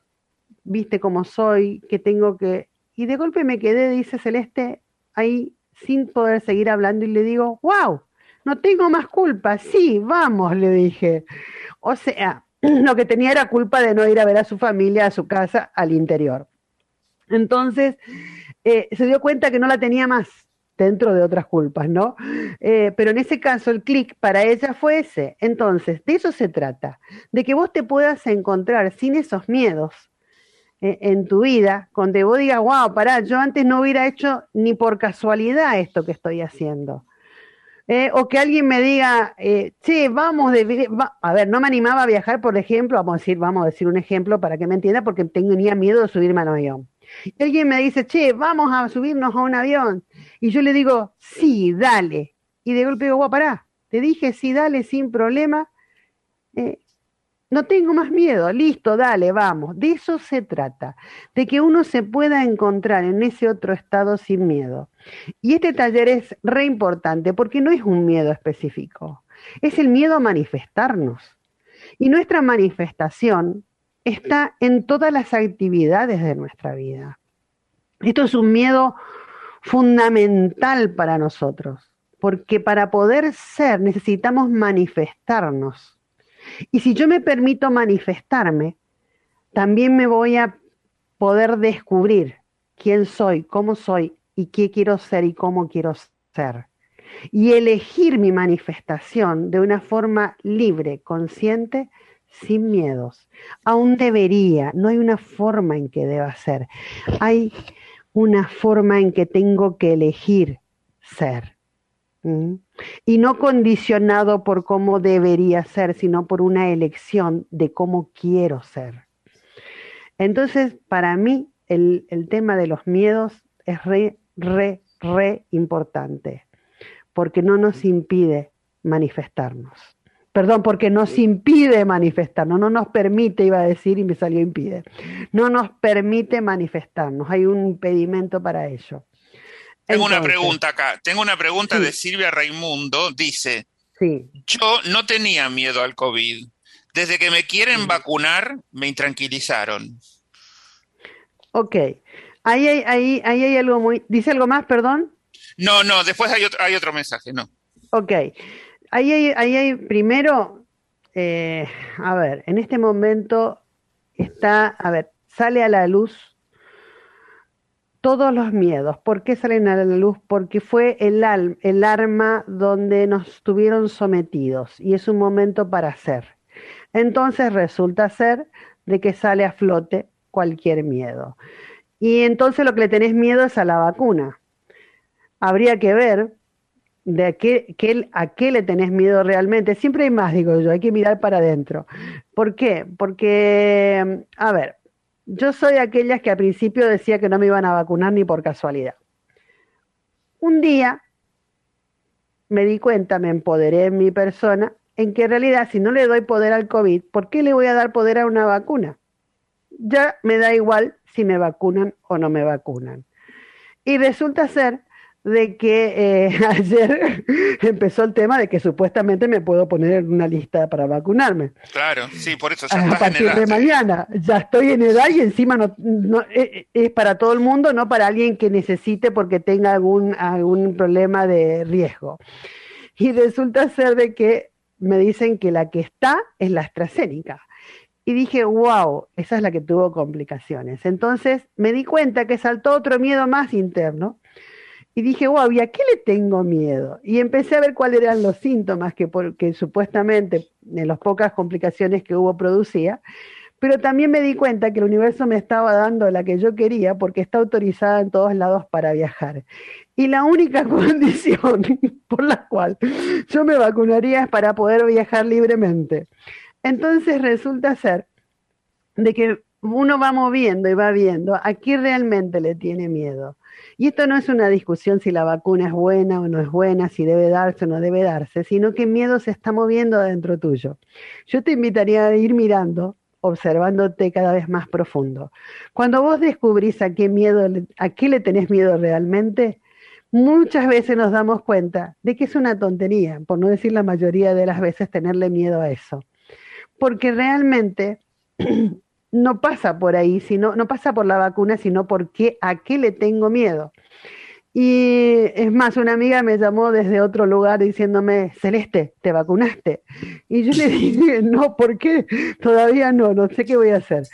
viste cómo soy, que tengo que... Y de golpe me quedé, dice Celeste, ahí sin poder seguir hablando y le digo, wow, no tengo más culpa. Sí, vamos, le dije. O sea, lo que tenía era culpa de no ir a ver a su familia, a su casa, al interior. Entonces, eh, se dio cuenta que no la tenía más dentro de otras culpas, ¿no? Eh, pero en ese caso el clic para ella fue ese. Entonces, de eso se trata, de que vos te puedas encontrar sin esos miedos eh, en tu vida, donde vos digas, wow, pará, yo antes no hubiera hecho ni por casualidad esto que estoy haciendo. Eh, o que alguien me diga, che, vamos de a ver, no me animaba a viajar, por ejemplo, vamos a decir, vamos a decir un ejemplo para que me entienda, porque tenía miedo de subirme a un avión. Y alguien me dice, che, vamos a subirnos a un avión. Y yo le digo, sí, dale. Y de golpe digo, guau, pará, te dije, sí, dale, sin problema. Eh, no tengo más miedo, listo, dale, vamos. De eso se trata, de que uno se pueda encontrar en ese otro estado sin miedo. Y este taller es re importante porque no es un miedo específico, es el miedo a manifestarnos. Y nuestra manifestación está en todas las actividades de nuestra vida. Esto es un miedo fundamental para nosotros, porque para poder ser necesitamos manifestarnos. Y si yo me permito manifestarme, también me voy a poder descubrir quién soy, cómo soy y qué quiero ser y cómo quiero ser. Y elegir mi manifestación de una forma libre, consciente, sin miedos. Aún debería, no hay una forma en que deba ser. Hay una forma en que tengo que elegir ser. Y no condicionado por cómo debería ser, sino por una elección de cómo quiero ser. Entonces, para mí, el, el tema de los miedos es re, re, re importante, porque no nos impide manifestarnos. Perdón, porque nos impide manifestarnos, no nos permite, iba a decir y me salió impide, no nos permite manifestarnos, hay un impedimento para ello. Tengo una pregunta acá. Tengo una pregunta de Silvia Raimundo. Dice, sí. yo no tenía miedo al COVID. Desde que me quieren vacunar, me intranquilizaron. Ok. Ahí hay, ahí, ahí hay algo muy... ¿Dice algo más, perdón? No, no, después hay otro, hay otro mensaje, no. Ok. Ahí hay, ahí hay primero, eh, a ver, en este momento está, a ver, sale a la luz todos los miedos. ¿Por qué salen a la luz? Porque fue el, el arma donde nos tuvieron sometidos y es un momento para hacer. Entonces resulta ser de que sale a flote cualquier miedo. Y entonces lo que le tenés miedo es a la vacuna. Habría que ver de a qué, a qué le tenés miedo realmente. Siempre hay más, digo yo, hay que mirar para adentro. ¿Por qué? Porque, a ver, yo soy de aquellas que al principio decía que no me iban a vacunar ni por casualidad. Un día me di cuenta, me empoderé en mi persona, en que en realidad si no le doy poder al COVID, ¿por qué le voy a dar poder a una vacuna? Ya me da igual si me vacunan o no me vacunan. Y resulta ser de que eh, ayer empezó el tema de que supuestamente me puedo poner en una lista para vacunarme. Claro, sí, por eso ya A partir de mañana ya estoy en edad y encima no, no eh, es, para todo el mundo, no para alguien que necesite porque tenga algún, algún problema de riesgo. Y resulta ser de que me dicen que la que está es la AstraZeneca. Y dije, wow, esa es la que tuvo complicaciones. Entonces me di cuenta que saltó otro miedo más interno, y dije, wow, ¿y a qué le tengo miedo? Y empecé a ver cuáles eran los síntomas que, porque supuestamente en las pocas complicaciones que hubo producía, pero también me di cuenta que el universo me estaba dando la que yo quería porque está autorizada en todos lados para viajar. Y la única condición por la cual yo me vacunaría es para poder viajar libremente. Entonces resulta ser de que uno va moviendo y va viendo a qué realmente le tiene miedo. Y esto no es una discusión si la vacuna es buena o no es buena, si debe darse o no debe darse, sino que miedo se está moviendo dentro tuyo. Yo te invitaría a ir mirando, observándote cada vez más profundo. Cuando vos descubrís a qué miedo, a qué le tenés miedo realmente, muchas veces nos damos cuenta de que es una tontería, por no decir la mayoría de las veces tenerle miedo a eso. Porque realmente no pasa por ahí, sino, no pasa por la vacuna, sino por qué, a qué le tengo miedo. Y es más, una amiga me llamó desde otro lugar diciéndome, Celeste, ¿te vacunaste? Y yo le dije, no, ¿por qué? Todavía no, no sé qué voy a hacer.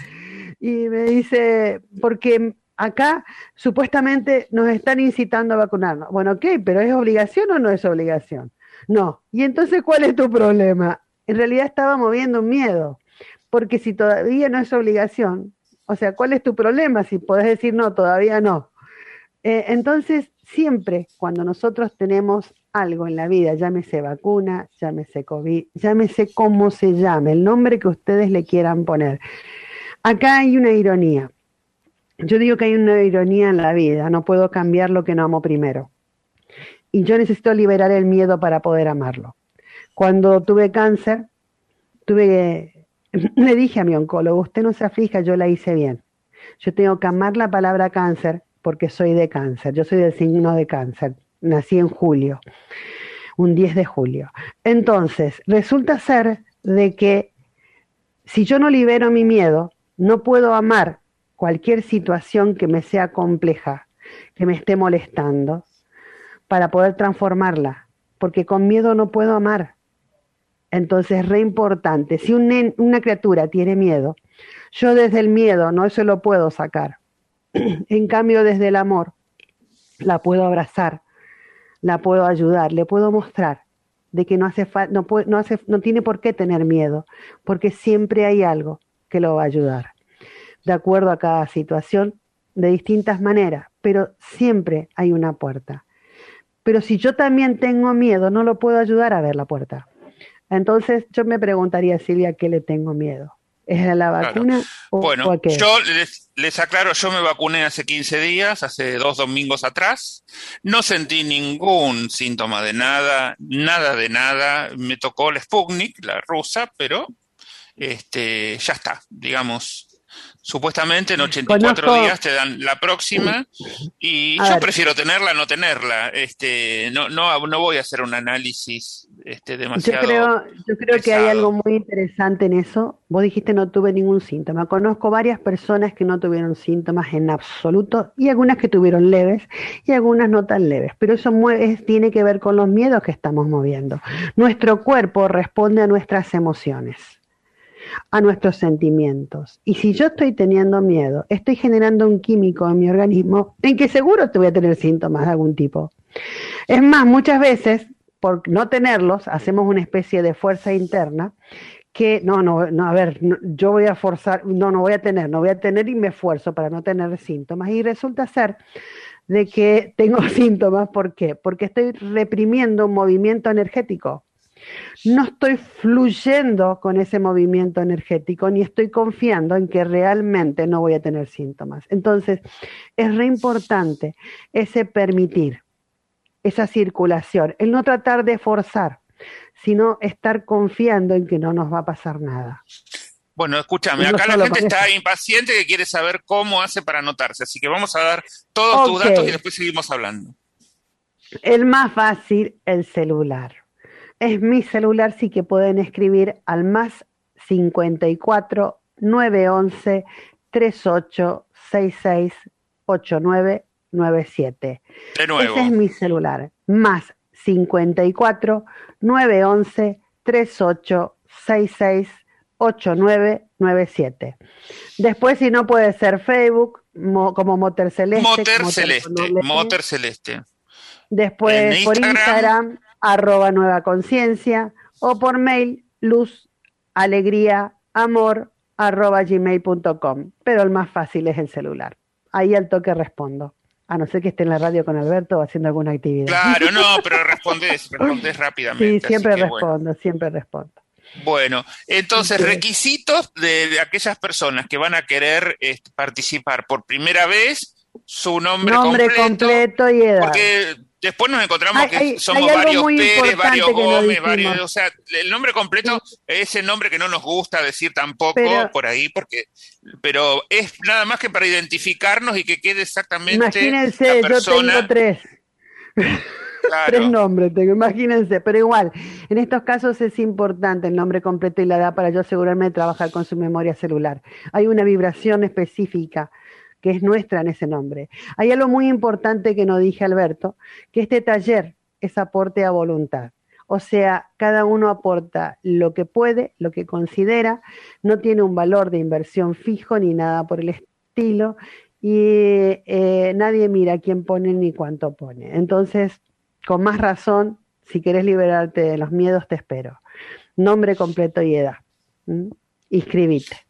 Y me dice, porque acá supuestamente nos están incitando a vacunarnos. Bueno, ok, pero ¿es obligación o no es obligación? No. ¿Y entonces cuál es tu problema? En realidad estaba moviendo un miedo, porque si todavía no es obligación, o sea, ¿cuál es tu problema si podés decir no, todavía no? Eh, entonces, siempre cuando nosotros tenemos algo en la vida, llámese vacuna, llámese COVID, llámese cómo se llame, el nombre que ustedes le quieran poner. Acá hay una ironía. Yo digo que hay una ironía en la vida, no puedo cambiar lo que no amo primero. Y yo necesito liberar el miedo para poder amarlo. Cuando tuve cáncer, tuve, le dije a mi oncólogo, usted no se aflija, yo la hice bien. Yo tengo que amar la palabra cáncer porque soy de cáncer, yo soy del signo de cáncer, nací en julio, un 10 de julio. Entonces, resulta ser de que si yo no libero mi miedo, no puedo amar cualquier situación que me sea compleja, que me esté molestando, para poder transformarla, porque con miedo no puedo amar. Entonces es re importante, si una criatura tiene miedo, yo desde el miedo no se lo puedo sacar. en cambio, desde el amor, la puedo abrazar, la puedo ayudar, le puedo mostrar de que no, hace no, no, hace, no tiene por qué tener miedo, porque siempre hay algo que lo va a ayudar de acuerdo a cada situación de distintas maneras, pero siempre hay una puerta. Pero si yo también tengo miedo, no lo puedo ayudar a ver la puerta. Entonces yo me preguntaría, Silvia, ¿qué le tengo miedo? ¿Es a la vacuna o, bueno, a qué? Yo les, les, aclaro, yo me vacuné hace 15 días, hace dos domingos atrás. No sentí ningún síntoma de nada, nada de nada. Me tocó la Sputnik, la rusa, pero este, ya está, digamos, Supuestamente en 84 días te dan la próxima y yo prefiero tenerla no tenerla. Este, no, no, no voy a hacer un análisis este, demasiado. Yo creo, yo creo que hay algo muy interesante en eso. Vos dijiste no tuve ningún síntoma. Conozco varias personas que no tuvieron síntomas en absoluto y algunas que tuvieron leves y algunas no tan leves. Pero eso tiene que ver con los miedos que estamos moviendo. Nuestro cuerpo responde a nuestras emociones a nuestros sentimientos. Y si yo estoy teniendo miedo, estoy generando un químico en mi organismo en que seguro te voy a tener síntomas de algún tipo. Es más, muchas veces, por no tenerlos, hacemos una especie de fuerza interna que no, no, no, a ver, yo voy a forzar, no, no voy a tener, no voy a tener y me esfuerzo para no tener síntomas. Y resulta ser de que tengo síntomas, ¿por qué? Porque estoy reprimiendo un movimiento energético no estoy fluyendo con ese movimiento energético ni estoy confiando en que realmente no voy a tener síntomas. Entonces, es re importante ese permitir, esa circulación, el no tratar de forzar, sino estar confiando en que no nos va a pasar nada. Bueno, escúchame, acá la gente está impaciente que quiere saber cómo hace para anotarse, así que vamos a dar todos tus datos y después seguimos hablando. El más fácil, el celular es mi celular, sí que pueden escribir al más 54 911 38 66 8997. De nuevo. Ese es mi celular. Más 54 911 38 66 8997. Después, si no puede ser Facebook, como Motor Celeste. Motor Celeste. Motor Celeste. Después por Instagram arroba nueva conciencia o por mail luz, alegría, amor arroba gmail.com. Pero el más fácil es el celular. Ahí al toque respondo. A no ser que esté en la radio con Alberto o haciendo alguna actividad. Claro, no, pero respondes, respondes rápidamente. Sí, siempre respondo, siempre respondo. Bueno, entonces, requisitos de, aquellas personas que van a querer este, participar por primera vez, su nombre, nombre completo, y edad. Porque Después nos encontramos que somos varios Pérez, varios Gómez, varios. O sea, el nombre completo es el nombre que no nos gusta decir tampoco por ahí, porque. Pero es nada más que para identificarnos y que quede exactamente. Imagínense, yo tengo tres. Tres nombres tengo, imagínense, pero igual, en estos casos es importante el nombre completo y la edad para yo asegurarme de trabajar con su memoria celular. Hay una vibración específica es nuestra en ese nombre. Hay algo muy importante que nos dije Alberto, que este taller es aporte a voluntad. O sea, cada uno aporta lo que puede, lo que considera, no tiene un valor de inversión fijo ni nada por el estilo y eh, nadie mira quién pone ni cuánto pone. Entonces, con más razón, si querés liberarte de los miedos, te espero. Nombre completo y edad. Inscribite.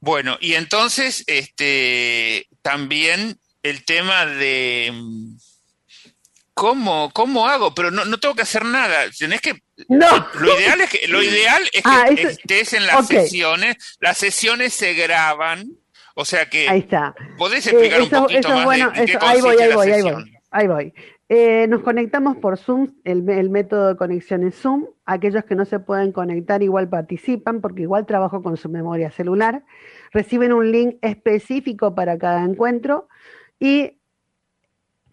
Bueno, y entonces, este, también el tema de ¿cómo, cómo hago? Pero no, no tengo que hacer nada. Tenés que. No. Lo ideal es que, lo ideal es que ah, estés en las sesiones. Las sesiones se graban. O sea que. Ahí está. ¿Podés explicar un poquito más bueno, de, qué ahí voy, ahí voy, ahí voy, ahí voy. Eh, nos conectamos por Zoom, el, el, método de conexión es Zoom. Aquellos que no se pueden conectar igual participan porque igual trabajo con su memoria celular. Reciben un link específico para cada encuentro y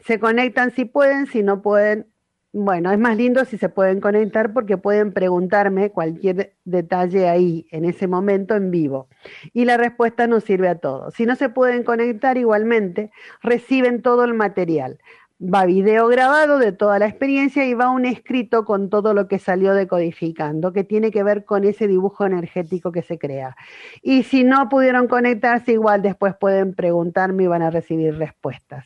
se conectan si pueden, si no pueden, bueno, es más lindo si se pueden conectar porque pueden preguntarme cualquier detalle ahí, en ese momento, en vivo. Y la respuesta nos sirve a todos. Si no se pueden conectar igualmente, reciben todo el material. Va video grabado de toda la experiencia y va un escrito con todo lo que salió decodificando, que tiene que ver con ese dibujo energético que se crea. Y si no pudieron conectarse, igual después pueden preguntarme y van a recibir respuestas.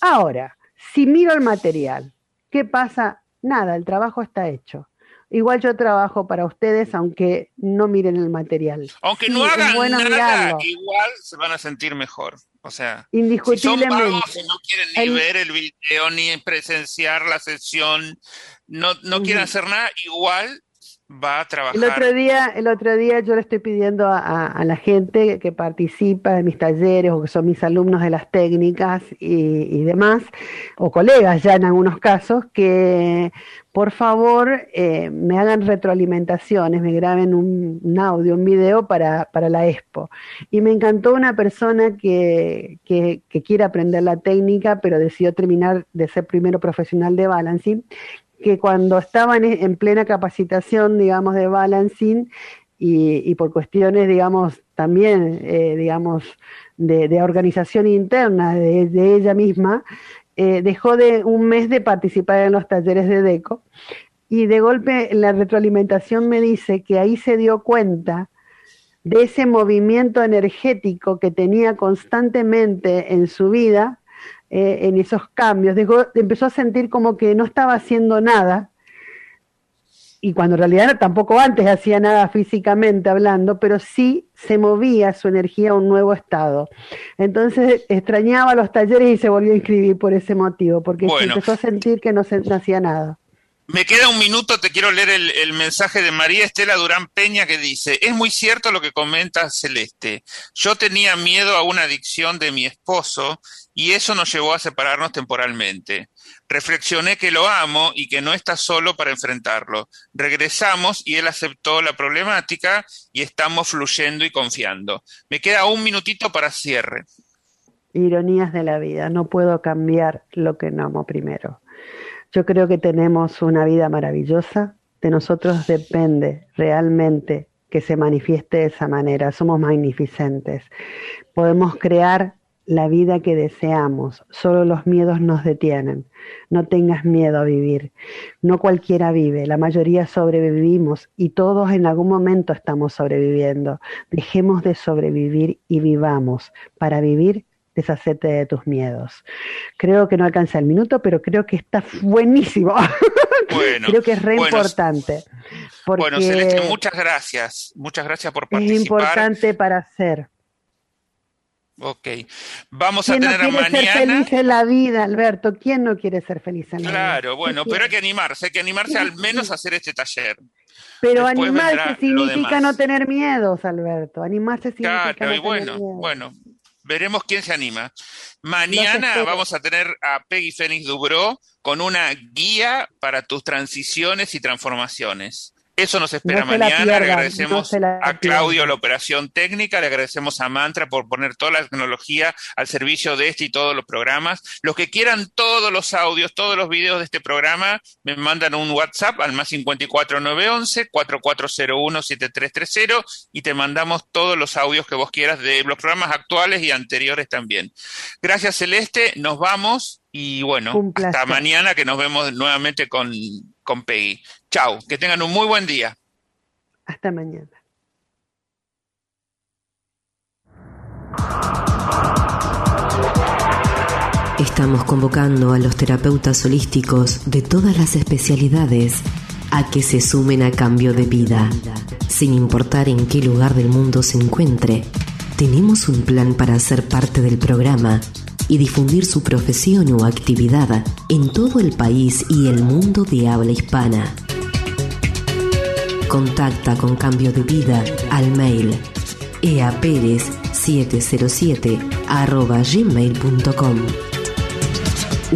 Ahora, si miro el material, ¿qué pasa? Nada, el trabajo está hecho. Igual yo trabajo para ustedes, aunque no miren el material. Aunque no hagan nada, igual se van a sentir mejor. O sea, indiscutiblemente. Si no quieren ni ver el video, ni presenciar la sesión, no, no quieren hacer nada, igual va a trabajar. El otro día, el otro día yo le estoy pidiendo a, la gente que participa de mis talleres o que son mis alumnos de las técnicas y, demás, o colegas ya en algunos casos, que por favor eh, me hagan retroalimentaciones, me graben un, audio, un video para, para, la expo. Y me encantó una persona que, que, que quiere aprender la técnica, pero decidió terminar de ser primero profesional de balancing, que cuando estaban en plena capacitación, digamos, de balancing y, por cuestiones, digamos, también, eh, digamos, de, organización interna de, ella misma, eh, dejó de un mes de participar en los talleres de DECO y de golpe la retroalimentación me dice que ahí se dio cuenta de ese movimiento energético que tenía constantemente en su vida eh, en esos cambios. empezó a sentir como que no estaba haciendo nada, y cuando en realidad tampoco antes hacía nada físicamente hablando, pero sí se movía su energía a un nuevo estado. Entonces extrañaba los talleres y se volvió a inscribir por ese motivo, porque empezó a sentir que no, se, hacía nada. Me queda un minuto, te quiero leer el, mensaje de María Estela Durán Peña que dice, es muy cierto lo que comenta Celeste. Yo tenía miedo a una adicción de mi esposo y eso nos llevó a separarnos temporalmente. Reflexioné que lo amo y que no está solo para enfrentarlo. Regresamos y él aceptó la problemática y estamos fluyendo y confiando. Me queda un minutito para cierre. Ironías de la vida, no puedo cambiar lo que no amo primero. Yo creo que tenemos una vida maravillosa, de nosotros depende realmente que se manifieste de esa manera, somos magnificentes. Podemos crear la vida que deseamos. Solo los miedos nos detienen. No tengas miedo a vivir. No cualquiera vive, la mayoría sobrevivimos y todos en algún momento estamos sobreviviendo. Dejemos de sobrevivir y vivamos. Para vivir, deshacete de tus miedos. Creo que no alcanza el minuto, pero creo que está buenísimo. creo que es re importante. Bueno, Celeste, muchas gracias. Muchas gracias por participar. Es importante para hacer. Ok. Vamos a tener no quiere ser feliz en la vida, Alberto? ¿Quién no quiere ser feliz en la vida? Claro, bueno, pero hay que animarse, hay que animarse al menos a hacer este taller. Pero animarse significa no tener miedos, Alberto. Animarse significa claro, y bueno, bueno, veremos quién se anima. Mañana vamos a tener a Peggy Fénix Dubro con una guía para tus transiciones y transformaciones. Eso nos espera mañana. le agradecemos a Claudio la operación técnica, le agradecemos a Mantra por poner toda la tecnología al servicio de este y todos los programas. Los que quieran todos los audios, todos los videos de este programa, me mandan un WhatsApp al más 54911 4401 7330 y te mandamos todos los audios que vos quieras de los programas actuales y anteriores también. Gracias Celeste, nos vamos y bueno, hasta mañana que nos vemos nuevamente con, con Peggy. Chao, que tengan un muy buen día. Hasta mañana. Estamos convocando a los terapeutas holísticos de todas las especialidades a que se sumen a cambio de vida. Sin importar en qué lugar del mundo se encuentre, tenemos un plan para ser parte del programa y difundir su profesión o actividad en todo el país y el mundo de habla hispana. Contacta con Cambio de Vida al mail eaperez707 gmail.com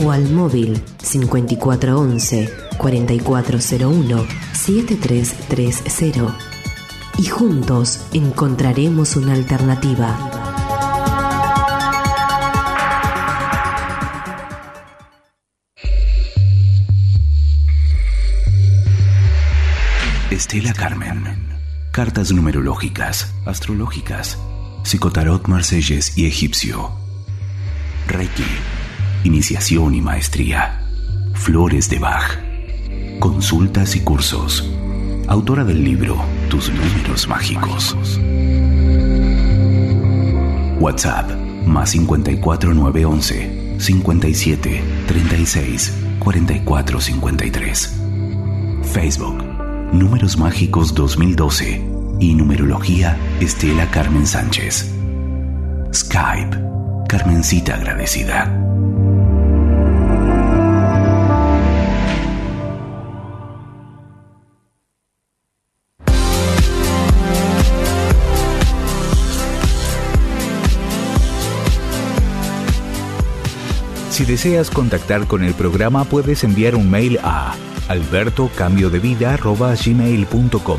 o al móvil 5411 4401 7330 y juntos encontraremos una alternativa. Estela Carmen. Cartas numerológicas, astrológicas, psicotarot marselles y egipcio. Reiki. Iniciación y maestría. Flores de Bach. Consultas y cursos. Autora del libro Tus números mágicos. WhatsApp más 54 911 57 36 44 53. Facebook Números Mágicos 2012 y Numerología Estela Carmen Sánchez. Skype, Carmencita agradecida. Si deseas contactar con el programa puedes enviar un mail a albertocambiodevida.gmail.com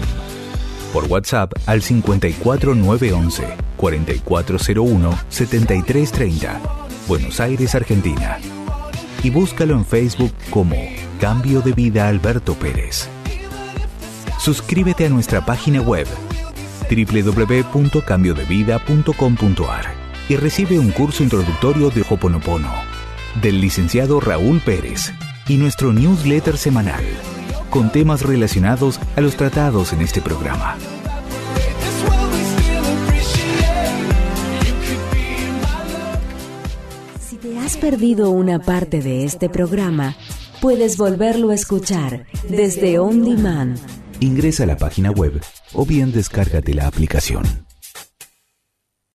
Por WhatsApp al 54911 4401 7330 Buenos Aires, Argentina. Y búscalo en Facebook como Cambio de Vida Alberto Pérez. Suscríbete a nuestra página web www.cambiodevida.com.ar y recibe un curso introductorio de Hoponopono del licenciado Raúl Pérez y nuestro newsletter semanal, con temas relacionados a los tratados en este programa. Si te has perdido una parte de este programa, puedes volverlo a escuchar desde On Demand. Ingresa a la página web o bien descárgate la aplicación.